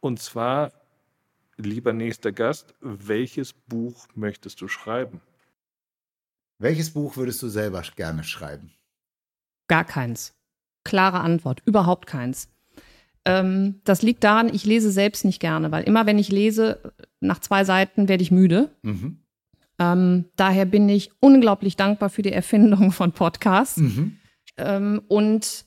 Und zwar, lieber nächster Gast, welches Buch möchtest du schreiben? Welches Buch würdest du selber gerne schreiben? Gar keins. Klare Antwort. Überhaupt keins. Ähm, das liegt daran, ich lese selbst nicht gerne, weil immer wenn ich lese, nach zwei Seiten werde ich müde. Mhm. Ähm, daher bin ich unglaublich dankbar für die Erfindung von Podcasts. Mhm. Ähm, und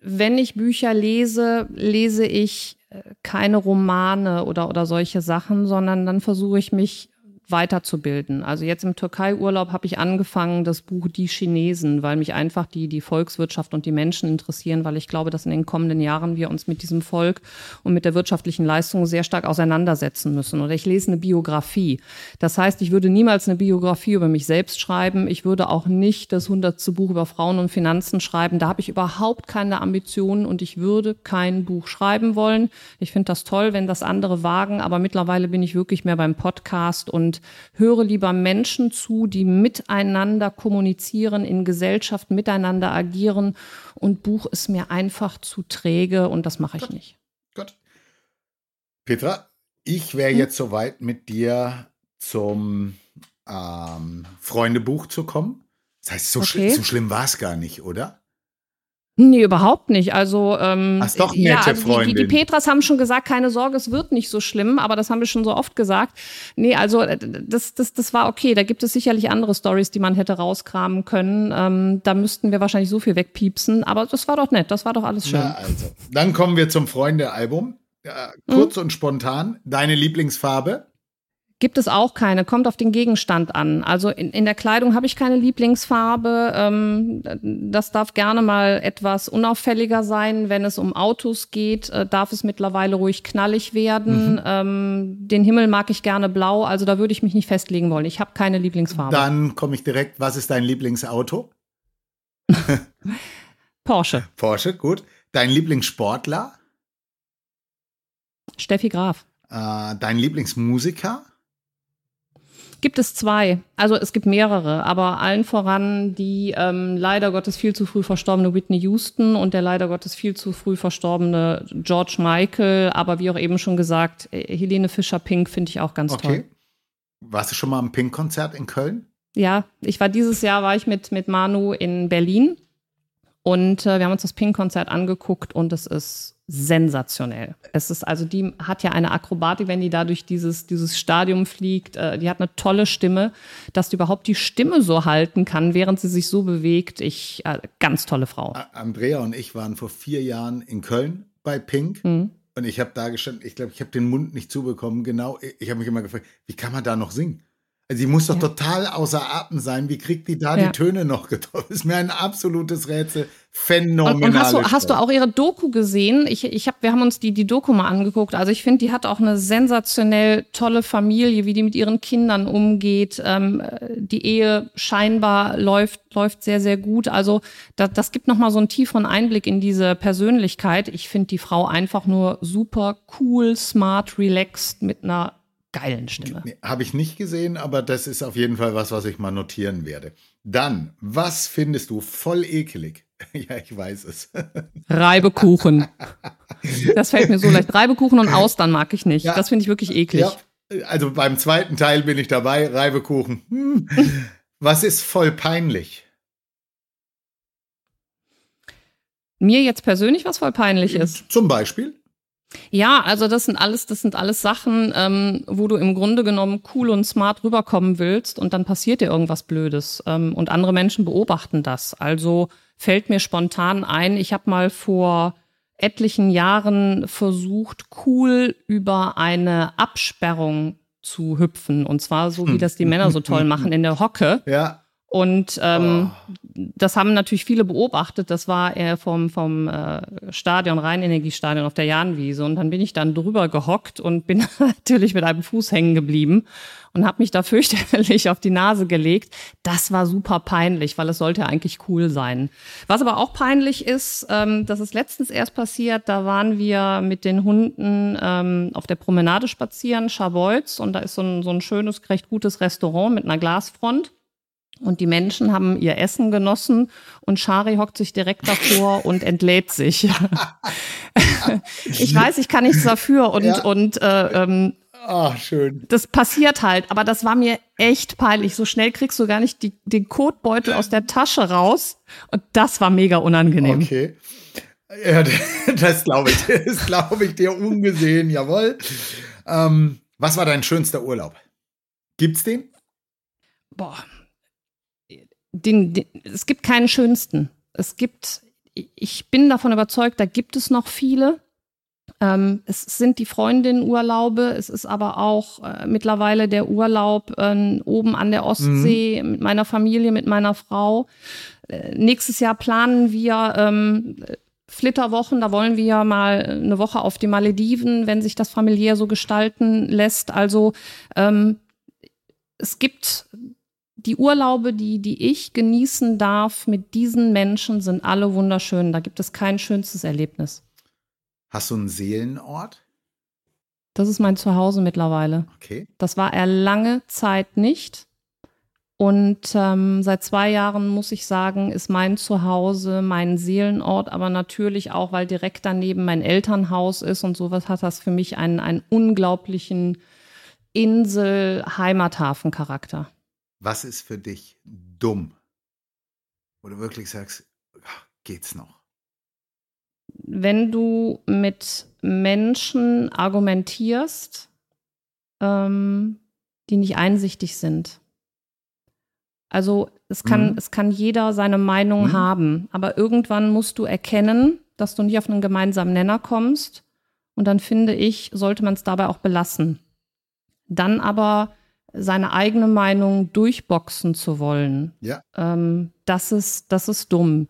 wenn ich Bücher lese, lese ich äh, keine Romane oder, oder solche Sachen, sondern dann versuche ich mich weiterzubilden. Also jetzt im Türkei-Urlaub habe ich angefangen, das Buch Die Chinesen, weil mich einfach die, die Volkswirtschaft und die Menschen interessieren, weil ich glaube, dass in den kommenden Jahren wir uns mit diesem Volk und mit der wirtschaftlichen Leistung sehr stark auseinandersetzen müssen. Oder ich lese eine Biografie. Das heißt, ich würde niemals eine Biografie über mich selbst schreiben. Ich würde auch nicht das hundertste Buch über Frauen und Finanzen schreiben. Da habe ich überhaupt keine Ambitionen und ich würde kein Buch schreiben wollen. Ich finde das toll, wenn das andere wagen, aber mittlerweile bin ich wirklich mehr beim Podcast und höre lieber Menschen zu, die miteinander kommunizieren, in Gesellschaft miteinander agieren. Und Buch ist mir einfach zu träge und das mache ich nicht. Gut. Petra, ich wäre Hm? jetzt soweit mit dir zum ähm, Freundebuch zu kommen. Das heißt, so, Okay. schli so schlimm war es gar nicht, oder? Nee, überhaupt nicht. Also, ähm, Ach, doch, ja, nette also die, die, die Freundin. Petras haben schon gesagt, keine Sorge, es wird nicht so schlimm, aber das haben wir schon so oft gesagt. Nee, also äh, das, das, das war okay. Da gibt es sicherlich andere Stories, die man hätte rauskramen können. Ähm, da müssten wir wahrscheinlich so viel wegpiepsen, aber das war doch nett, das war doch alles schön. Na, also. Dann kommen wir zum Freunde-Album. Ja, Mhm. kurz und spontan. Deine Lieblingsfarbe? Gibt es auch keine, kommt auf den Gegenstand an. Also in, in der Kleidung habe ich keine Lieblingsfarbe. Ähm, das darf gerne mal etwas unauffälliger sein. Wenn es um Autos geht, äh, darf es mittlerweile ruhig knallig werden. Ähm, den Himmel mag ich gerne blau, also da würde ich mich nicht festlegen wollen. Ich habe keine Lieblingsfarbe. Dann komme ich direkt. Was ist dein Lieblingsauto? Porsche, Porsche, gut. Dein Lieblingssportler? Steffi Graf. Äh, dein Lieblingsmusiker? Gibt es zwei. Also es gibt mehrere, aber allen voran die ähm, leider Gottes viel zu früh verstorbene Whitney Houston und der leider Gottes viel zu früh verstorbene George Michael. Aber wie auch eben schon gesagt, äh, Helene Fischer-Pink finde ich auch ganz Okay. toll. Warst du schon mal am Pink-Konzert in Köln? Ja, ich war dieses Jahr war ich mit mit Manu in Berlin und äh, wir haben uns das Pink-Konzert angeguckt und es ist sensationell. Es ist also die hat ja eine Akrobatik, wenn die da durch dieses dieses Stadium fliegt. Äh, die hat eine tolle Stimme, dass die überhaupt die Stimme so halten kann, während sie sich so bewegt. Ich äh, ganz tolle Frau. Andrea und ich waren vor vier Jahren in Köln bei Pink. Mhm. Und ich habe da gestanden, ich glaube, ich habe den Mund nicht zubekommen. Genau, ich habe mich immer gefragt, wie kann man da noch singen? Die muss doch Ja. total außer Atem sein. Wie kriegt die da Ja. die Töne noch getroffen? Ist mir ein absolutes Rätsel. Und, Phänomenal. und hast, du, hast du auch ihre Doku gesehen? Ich, ich hab, wir haben uns die, die Doku mal angeguckt. Also ich finde, die hat auch eine sensationell tolle Familie, wie die mit ihren Kindern umgeht. Ähm, äh, die Ehe scheinbar läuft, läuft sehr, sehr gut. Also das, das gibt nochmal so einen tieferen Einblick in diese Persönlichkeit. Ich finde die Frau einfach nur super cool, smart, relaxed mit einer geilen Stimme. Nee, habe ich nicht gesehen, aber das ist auf jeden Fall was, was ich mal notieren werde. Dann, was findest du voll ekelig? ja, ich weiß es. Reibekuchen. Das fällt mir so leicht. Reibekuchen und Austern mag ich nicht. Ja. Das finde ich wirklich eklig. Ja, also beim zweiten Teil bin ich dabei. Reibekuchen. Hm. Was ist voll peinlich? Mir jetzt persönlich was voll peinlich ist. Zum Beispiel? Ja, also das sind alles, das sind alles Sachen, ähm, wo du im Grunde genommen cool und smart rüberkommen willst und dann passiert dir irgendwas Blödes ähm, und andere Menschen beobachten das. Also fällt mir spontan ein, ich habe mal vor etlichen Jahren versucht, cool über eine Absperrung zu hüpfen und zwar so wie das die Männer so toll machen in der Hocke. Ja. Und ähm, das haben natürlich viele beobachtet. Das war eher vom, vom äh, Stadion, Rheinenergiestadion auf der Jahnwiese. Und dann bin ich dann drüber gehockt und bin natürlich mit einem Fuß hängen geblieben und habe mich da fürchterlich auf die Nase gelegt. Das war super peinlich, weil es sollte ja eigentlich cool sein. Was aber auch peinlich ist, ähm, das ist letztens erst passiert, da waren wir mit den Hunden ähm, auf der Promenade spazieren, Scharbeutz, und da ist so ein, so ein schönes, recht gutes Restaurant mit einer Glasfront. Und die Menschen haben ihr Essen genossen und Shari hockt sich direkt davor und entlädt sich. ich weiß, ich kann nichts dafür und, Ja. und äh, ähm, Ah, schön. das passiert halt, aber das war mir echt peinlich. So schnell kriegst du gar nicht die, den Kotbeutel aus der Tasche raus und das war mega unangenehm. Okay. Ja, das glaube ich, das glaube ich dir ungesehen, jawohl. Ähm, was war dein schönster Urlaub? Gibt's den? Boah. Den, den, es gibt keinen schönsten. Es gibt, ich bin davon überzeugt, da gibt es noch viele. Ähm, es sind die Freundinnenurlaube, es ist aber auch äh, mittlerweile der Urlaub äh, oben an der Ostsee mit meiner Familie, mit meiner Frau. Äh, nächstes Jahr planen wir ähm, Flitterwochen, da wollen wir mal eine Woche auf die Malediven, wenn sich das familiär so gestalten lässt. Also ähm, es gibt die Urlaube, die, die ich genießen darf mit diesen Menschen, sind alle wunderschön. Da gibt es kein schönstes Erlebnis. Hast du einen Seelenort? Das ist mein Zuhause mittlerweile. Okay. Das war er lange Zeit nicht. Und ähm, seit zwei Jahren, muss ich sagen, ist mein Zuhause mein Seelenort, aber natürlich auch, weil direkt daneben mein Elternhaus ist und sowas hat das für mich einen, einen unglaublichen Insel-Heimathafen-Charakter. Was ist für dich dumm? Wo du wirklich sagst, ach, geht's noch? wenn du mit Menschen argumentierst, ähm, die nicht einsichtig sind. Also es kann, mhm. es kann jeder seine Meinung mhm. haben, aber irgendwann musst du erkennen, dass du nicht auf einen gemeinsamen Nenner kommst. Und dann finde ich, sollte man es dabei auch belassen. Dann aber seine eigene Meinung durchboxen zu wollen, ja. ähm, das, ist, das ist dumm.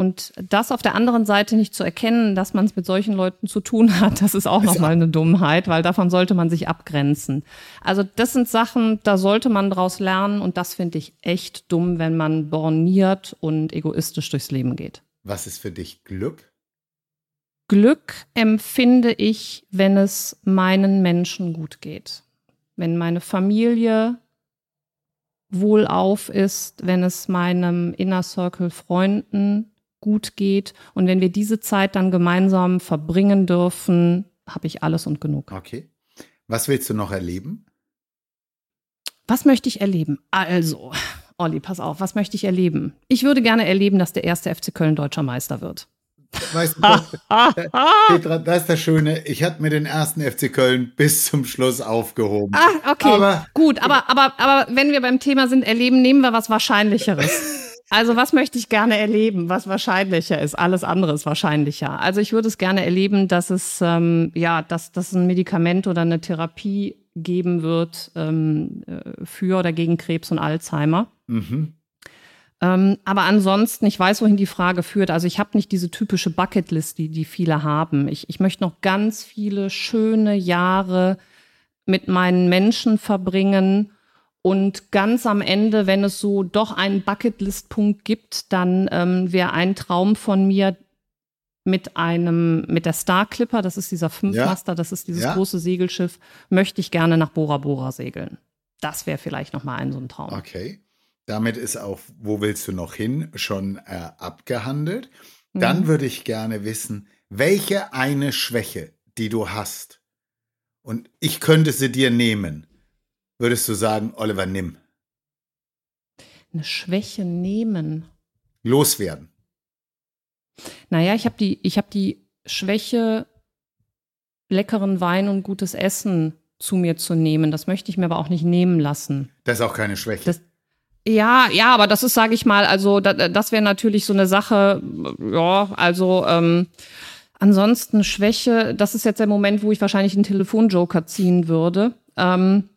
Und das auf der anderen Seite nicht zu erkennen, dass man es mit solchen Leuten zu tun hat, das ist auch nochmal eine Dummheit, weil davon sollte man sich abgrenzen. Also das sind Sachen, da sollte man draus lernen und das finde ich echt dumm, wenn man borniert und egoistisch durchs Leben geht. Was ist für dich Glück? Glück empfinde ich, wenn es meinen Menschen gut geht. Wenn meine Familie wohlauf ist, wenn es meinem Inner Circle Freunden gut geht. Und wenn wir diese Zeit dann gemeinsam verbringen dürfen, habe ich alles und genug. Okay. Was willst du noch erleben? Was möchte ich erleben? Also, Olli, pass auf, was möchte ich erleben? Ich würde gerne erleben, dass der erste FC Köln deutscher Meister wird. Weißt du, Petra, das ist das Schöne. Ich hatte mir den ersten FC Köln bis zum Schluss aufgehoben. Ah, okay. Aber, Gut, aber, aber, aber wenn wir beim Thema sind, erleben, nehmen wir was Wahrscheinlicheres. Also was möchte ich gerne erleben, was wahrscheinlicher ist? Alles andere ist wahrscheinlicher. Also ich würde es gerne erleben, dass es ähm, ja, dass, dass es ein Medikament oder eine Therapie geben wird ähm, äh, für oder gegen Krebs und Alzheimer. Mhm. Ähm, aber ansonsten, ich weiß, wohin die Frage führt. Also ich habe nicht diese typische Bucketlist, die, die viele haben. Ich, ich möchte noch ganz viele schöne Jahre mit meinen Menschen verbringen und ganz am Ende, wenn es so doch einen Bucketlist-Punkt gibt, dann ähm, wäre ein Traum von mir mit einem, mit der Star Clipper, das ist dieser Fünfmaster, ja. das ist dieses ja. große Segelschiff, möchte ich gerne nach Bora Bora segeln. Das wäre vielleicht nochmal ein so ein Traum. Okay. Damit ist auch, wo willst du noch hin, schon äh, abgehandelt. Dann mhm. würde ich gerne wissen, welche eine Schwäche, die du hast, und ich könnte sie dir nehmen, würdest du sagen, Oliver, nimm? Eine Schwäche nehmen. Loswerden. Naja, ich habe die, ich hab die Schwäche, leckeren Wein und gutes Essen zu mir zu nehmen. Das möchte ich mir aber auch nicht nehmen lassen. Das ist auch keine Schwäche. Das, ja, ja, aber das ist, sage ich mal, also da, das wäre natürlich so eine Sache, ja, also ähm, ansonsten Schwäche, das ist jetzt der Moment, wo ich wahrscheinlich einen Telefonjoker ziehen würde. Ähm,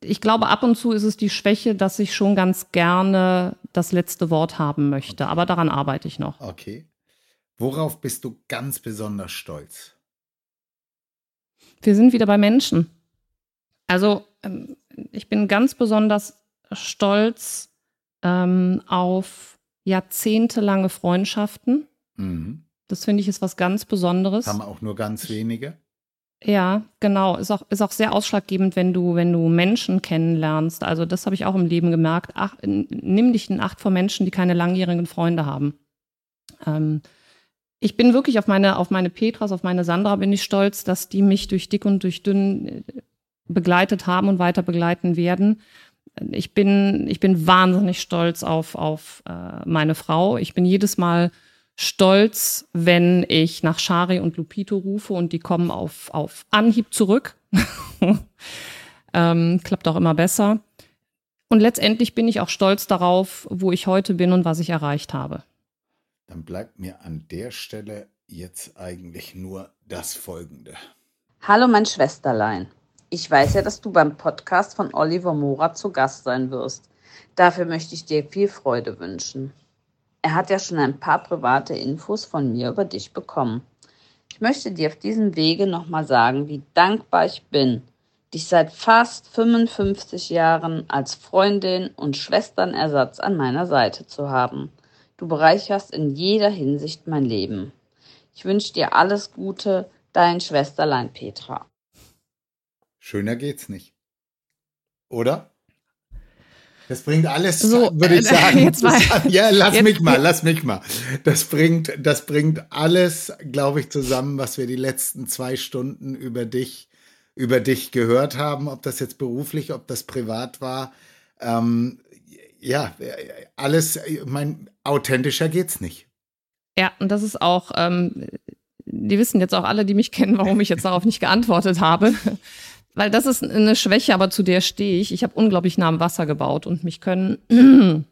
ich glaube, ab und zu ist es die Schwäche, dass ich schon ganz gerne das letzte Wort haben möchte. Aber daran arbeite ich noch. Okay. Worauf bist du ganz besonders stolz? Wir sind wieder bei Menschen. Also, ähm, ich bin ganz besonders stolz ähm, auf jahrzehntelange Freundschaften. Mhm. Das finde ich ist was ganz Besonderes. Haben auch nur ganz wenige. Ja, genau. Ist auch, ist auch sehr ausschlaggebend, wenn du, wenn du Menschen kennenlernst. Also das habe ich auch im Leben gemerkt. Ach, nimm dich in Acht vor Menschen, die keine langjährigen Freunde haben. Ähm, ich bin wirklich auf meine, auf meine Petras, auf meine Sandra bin ich stolz, dass die mich durch dick und durch dünn äh, begleitet haben und weiter begleiten werden. Ich bin, ich bin wahnsinnig stolz auf, auf äh, meine Frau. Ich bin jedes Mal stolz, wenn ich nach Shari und Lupito rufe und die kommen auf, auf Anhieb zurück. ähm, klappt auch immer besser. Und letztendlich bin ich auch stolz darauf, wo ich heute bin und was ich erreicht habe. Dann bleibt mir an der Stelle jetzt eigentlich nur das Folgende. Hallo mein Schwesterlein. Ich weiß ja, dass du beim Podcast von Oliver Mora zu Gast sein wirst. Dafür möchte ich dir viel Freude wünschen. Er hat ja schon ein paar private Infos von mir über dich bekommen. Ich möchte dir auf diesem Wege nochmal sagen, wie dankbar ich bin, dich seit fast 55 Jahren als Freundin und Schwesternersatz an meiner Seite zu haben. Du bereicherst in jeder Hinsicht mein Leben. Ich wünsche dir alles Gute, dein Schwesterlein Petra. Schöner geht's nicht. Oder? Das bringt alles, so, würde ich äh, sagen. Jetzt mal, ja, lass jetzt, mich mal, lass mich mal. Das bringt, das bringt alles, glaube ich, zusammen, was wir die letzten zwei Stunden über dich, über dich gehört haben, ob das jetzt beruflich, ob das privat war. Ähm, ja, alles, mein, authentischer geht's nicht. Ja, und das ist auch, ähm, die wissen jetzt auch alle, die mich kennen, warum ich jetzt darauf nicht geantwortet habe. Weil das ist eine Schwäche, aber zu der stehe ich. Ich habe unglaublich nah am Wasser gebaut und mich können,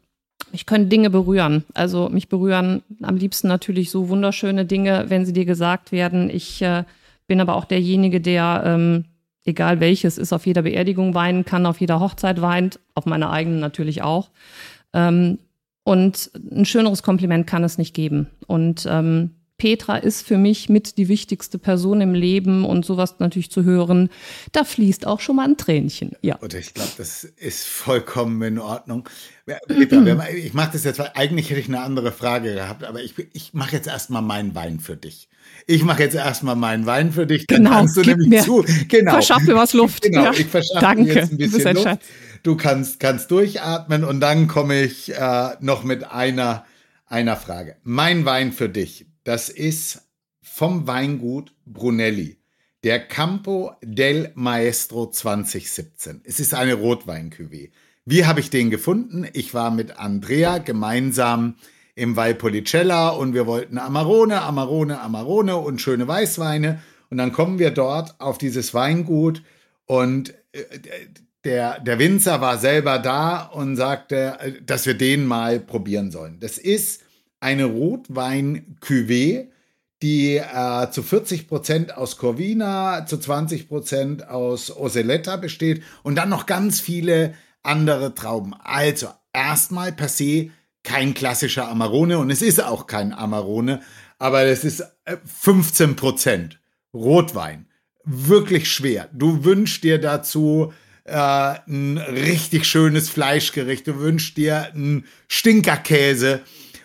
mich können Dinge berühren. Also mich berühren am liebsten natürlich so wunderschöne Dinge, wenn sie dir gesagt werden. Ich äh, bin aber auch derjenige, der, ähm, egal welches ist, auf jeder Beerdigung weinen kann, auf jeder Hochzeit weint, auf meiner eigenen natürlich auch. Ähm, und ein schöneres Kompliment kann es nicht geben. Und ähm, Petra ist für mich mit die wichtigste Person im Leben und sowas natürlich zu hören, da fließt auch schon mal ein Tränchen. Ja. Und ich glaube, das ist vollkommen in Ordnung. Petra, ich mache das jetzt, weil eigentlich hätte ich eine andere Frage gehabt, aber ich, ich mache jetzt erstmal meinen Wein für dich. Ich mache jetzt erstmal meinen Wein für dich, dann genau, kannst du nämlich mir, zu. Genau. Verschaff mir was Luft. Genau, ja. ich verschaffe Danke. jetzt ein bisschen ein Luft. Schatz. Du kannst, kannst durchatmen und dann komme ich äh, noch mit einer, einer Frage. Mein Wein für dich, das ist vom Weingut Brunelli, der Campo del Maestro 2017. Es ist eine Rotwein-Cuvée. Wie habe ich den gefunden? Ich war mit Andrea gemeinsam im Valpolicella und wir wollten Amarone, Amarone, Amarone und schöne Weißweine. Und dann kommen wir dort auf dieses Weingut und äh, der, der Winzer war selber da und sagte, äh, dass wir den mal probieren sollen. Das ist eine Rotwein-Cuvée, die äh, zu 40 Prozent aus Corvina, zu 20 Prozent aus Oseletta besteht und dann noch ganz viele andere Trauben. Also erstmal per se kein klassischer Amarone und es ist auch kein Amarone, aber es ist 15 Prozent Rotwein. Wirklich schwer. Du wünschst dir dazu äh, ein richtig schönes Fleischgericht, du wünschst dir einen Stinkerkäse.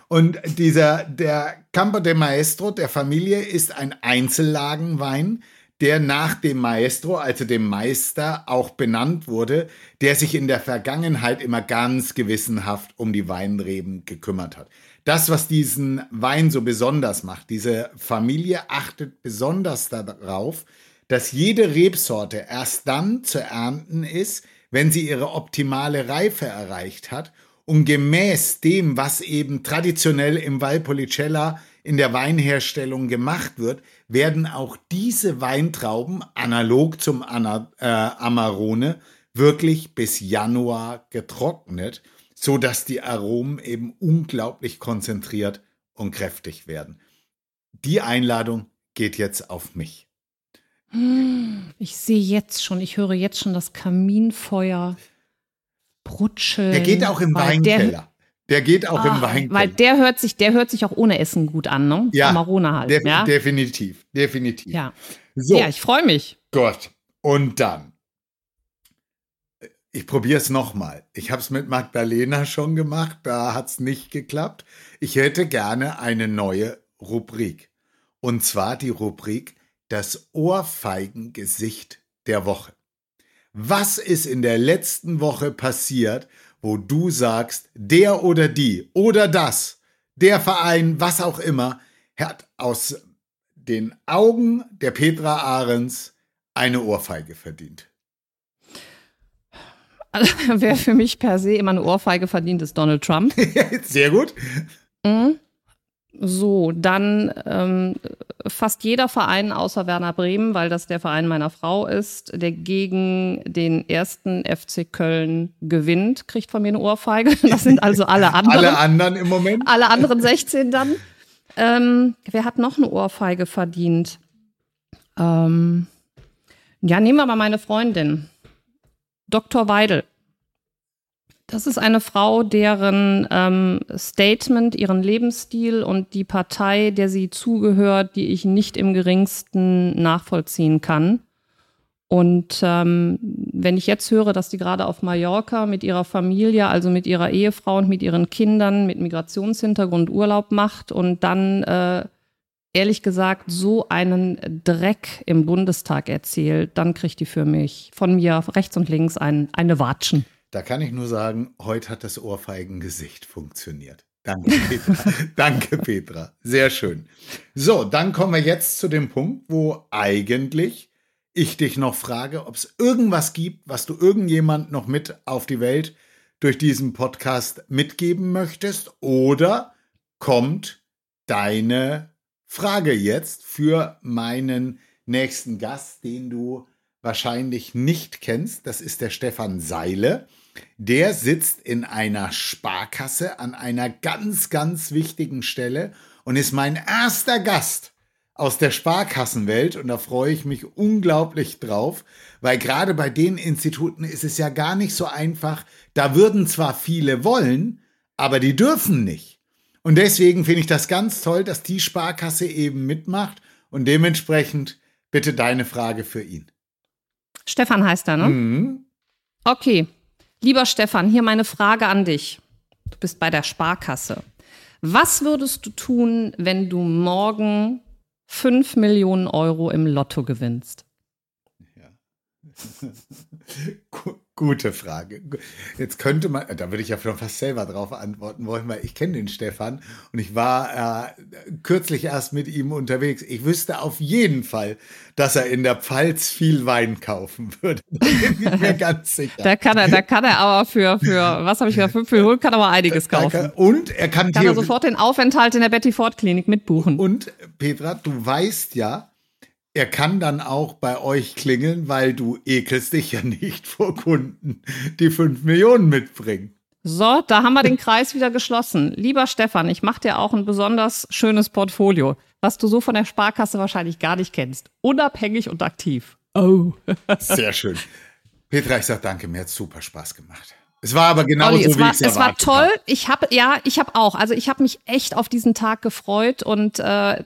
Und dieser, der Campo de Maestro der Familie ist ein Einzellagenwein, der nach dem Maestro, also dem Meister, auch benannt wurde, der sich in der Vergangenheit immer ganz gewissenhaft um die Weinreben gekümmert hat. Das, was diesen Wein so besonders macht, diese Familie achtet besonders darauf, dass jede Rebsorte erst dann zu ernten ist, wenn sie ihre optimale Reife erreicht hat und gemäß dem, was eben traditionell im Valpolicella in der Weinherstellung gemacht wird, werden auch diese Weintrauben analog zum Ana, äh, Amarone wirklich bis Januar getrocknet, so dass die Aromen eben unglaublich konzentriert und kräftig werden. Die Einladung geht jetzt auf mich. Ich sehe jetzt schon, ich höre jetzt schon das Kaminfeuer brutscheln. Der geht auch im Weinkeller. Der geht auch im Ah, Weinkeller. Weil der hört sich, der hört sich auch ohne Essen gut an, ne? Ja, Amarone halt. Def ja? Definitiv, definitiv. ja. So, ja, ich freue mich. Gott. Und dann. Ich probiere es nochmal. Ich habe es mit Magdalena schon gemacht, da hat es nicht geklappt. Ich hätte gerne eine neue Rubrik. Und zwar die Rubrik Das Ohrfeigengesicht der Woche. Was ist in der letzten Woche passiert, wo du sagst, der oder die oder das, der Verein, was auch immer, hat aus den Augen der Petra Ahrens eine Ohrfeige verdient. Also, wer für mich per se immer eine Ohrfeige verdient, ist Donald Trump. Sehr gut. Mhm. So, dann ähm, fast jeder Verein außer Werner Bremen, weil das der Verein meiner Frau ist, der gegen den ersten FC Köln gewinnt, kriegt von mir eine Ohrfeige. Das sind also alle anderen. Alle anderen im Moment. Alle anderen 16 dann. Ähm, wer hat noch eine Ohrfeige verdient? Ähm, ja, nehmen wir mal meine Freundin. Dr. Weidel. Das ist eine Frau, deren ähm, Statement, ihren Lebensstil und die Partei, der sie zugehört, die ich nicht im geringsten nachvollziehen kann. Und ähm, wenn ich jetzt höre, dass die gerade auf Mallorca mit ihrer Familie, also mit ihrer Ehefrau und mit ihren Kindern mit Migrationshintergrund Urlaub macht und dann äh, ehrlich gesagt so einen Dreck im Bundestag erzählt, dann kriegt die für mich von mir rechts und links ein, eine Watschen. Da kann ich nur sagen, heute hat das Ohrfeigengesicht funktioniert. Danke, Petra. Danke, Petra. Sehr schön. So, dann kommen wir jetzt zu dem Punkt, wo eigentlich ich dich noch frage, ob es irgendwas gibt, was du irgendjemand noch mit auf die Welt durch diesen Podcast mitgeben möchtest oder kommt deine Frage jetzt für meinen nächsten Gast, den du wahrscheinlich nicht kennst. Das ist der Stefan Seile. Der sitzt in einer Sparkasse an einer ganz, ganz wichtigen Stelle und ist mein erster Gast aus der Sparkassenwelt und da freue ich mich unglaublich drauf, weil gerade bei den Instituten ist es ja gar nicht so einfach. Da würden zwar viele wollen, aber die dürfen nicht. Und deswegen finde ich das ganz toll, dass die Sparkasse eben mitmacht und dementsprechend bitte deine Frage für ihn. Stefan heißt er, ne? Mhm. Okay. Lieber Stefan, hier meine Frage an dich. Du bist bei der Sparkasse. Was würdest du tun, wenn du morgen 5 Millionen Euro im Lotto gewinnst? Ja. Gute Frage. Jetzt könnte man, da würde ich ja fast selber drauf antworten wollen, weil ich kenne den Stefan und ich war äh, kürzlich erst mit ihm unterwegs. Ich wüsste auf jeden Fall, dass er in der Pfalz viel Wein kaufen würde. Da bin ich mir ganz sicher. Da kann er, da kann er aber für, für was habe ich gesagt, fünf Millionen kann er aber einiges kaufen. und er kann, kann er sofort den Aufenthalt in der Betty Ford Klinik mitbuchen. Und Petra, du weißt ja, er kann dann auch bei euch klingeln, weil du ekelst dich ja nicht vor Kunden, die fünf Millionen mitbringen. So, da haben wir den Kreis wieder geschlossen. Lieber Stefan, ich mache dir auch ein besonders schönes Portfolio, was du so von der Sparkasse wahrscheinlich gar nicht kennst. Unabhängig und aktiv. Oh. Sehr schön. Petra, ich sag danke, mir hat super Spaß gemacht. Es war aber genau Olli, so, es wie war, ich es war toll. Hab. Ich habe ja, ich habe auch. Also ich habe mich echt auf diesen Tag gefreut und äh,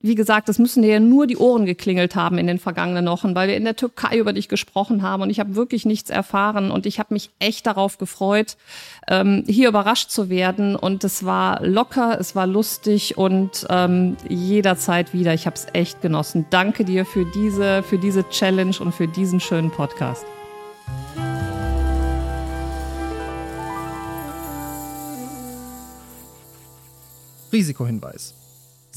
wie gesagt, es müssen dir ja nur die Ohren geklingelt haben in den vergangenen Wochen, weil wir in der Türkei über dich gesprochen haben und ich habe wirklich nichts erfahren und ich habe mich echt darauf gefreut, ähm, hier überrascht zu werden und es war locker, es war lustig und ähm, jederzeit wieder. Ich habe es echt genossen. Danke dir für diese, für diese Challenge und für diesen schönen Podcast. Risikohinweis.